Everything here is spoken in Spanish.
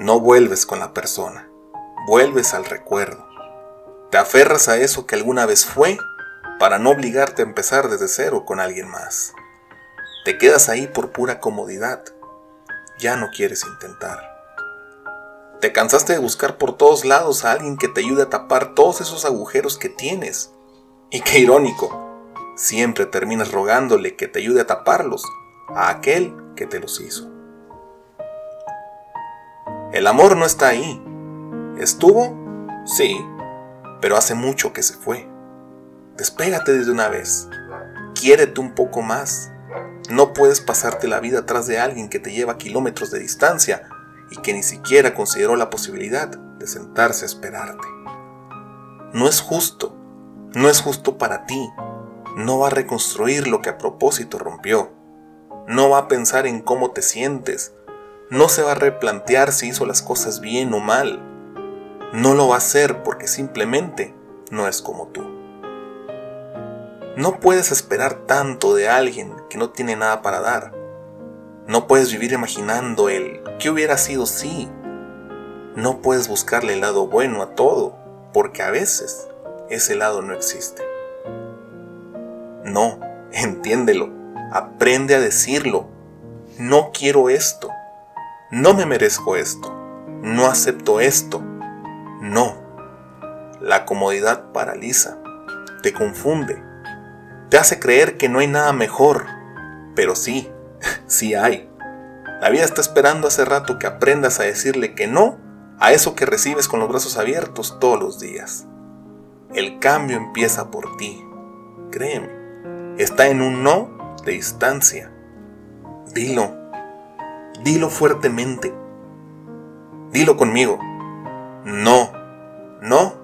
No vuelves con la persona, vuelves al recuerdo. Te aferras a eso que alguna vez fue para no obligarte a empezar desde cero con alguien más. Te quedas ahí por pura comodidad. Ya no quieres intentar. Te cansaste de buscar por todos lados a alguien que te ayude a tapar todos esos agujeros que tienes. Y qué irónico, siempre terminas rogándole que te ayude a taparlos a aquel que te los hizo. El amor no está ahí. ¿Estuvo? Sí, pero hace mucho que se fue. Despégate desde una vez. Quiérete un poco más. No puedes pasarte la vida atrás de alguien que te lleva kilómetros de distancia y que ni siquiera consideró la posibilidad de sentarse a esperarte. No es justo. No es justo para ti. No va a reconstruir lo que a propósito rompió. No va a pensar en cómo te sientes no se va a replantear si hizo las cosas bien o mal. No lo va a hacer porque simplemente no es como tú. No puedes esperar tanto de alguien que no tiene nada para dar. No puedes vivir imaginando el qué hubiera sido si. No puedes buscarle el lado bueno a todo, porque a veces ese lado no existe. No, entiéndelo, aprende a decirlo. No quiero esto. No me merezco esto. No acepto esto. No. La comodidad paraliza, te confunde, te hace creer que no hay nada mejor. Pero sí, sí hay. La vida está esperando hace rato que aprendas a decirle que no a eso que recibes con los brazos abiertos todos los días. El cambio empieza por ti. Créeme, está en un no de distancia. Dilo Dilo fuertemente. Dilo conmigo. No, no.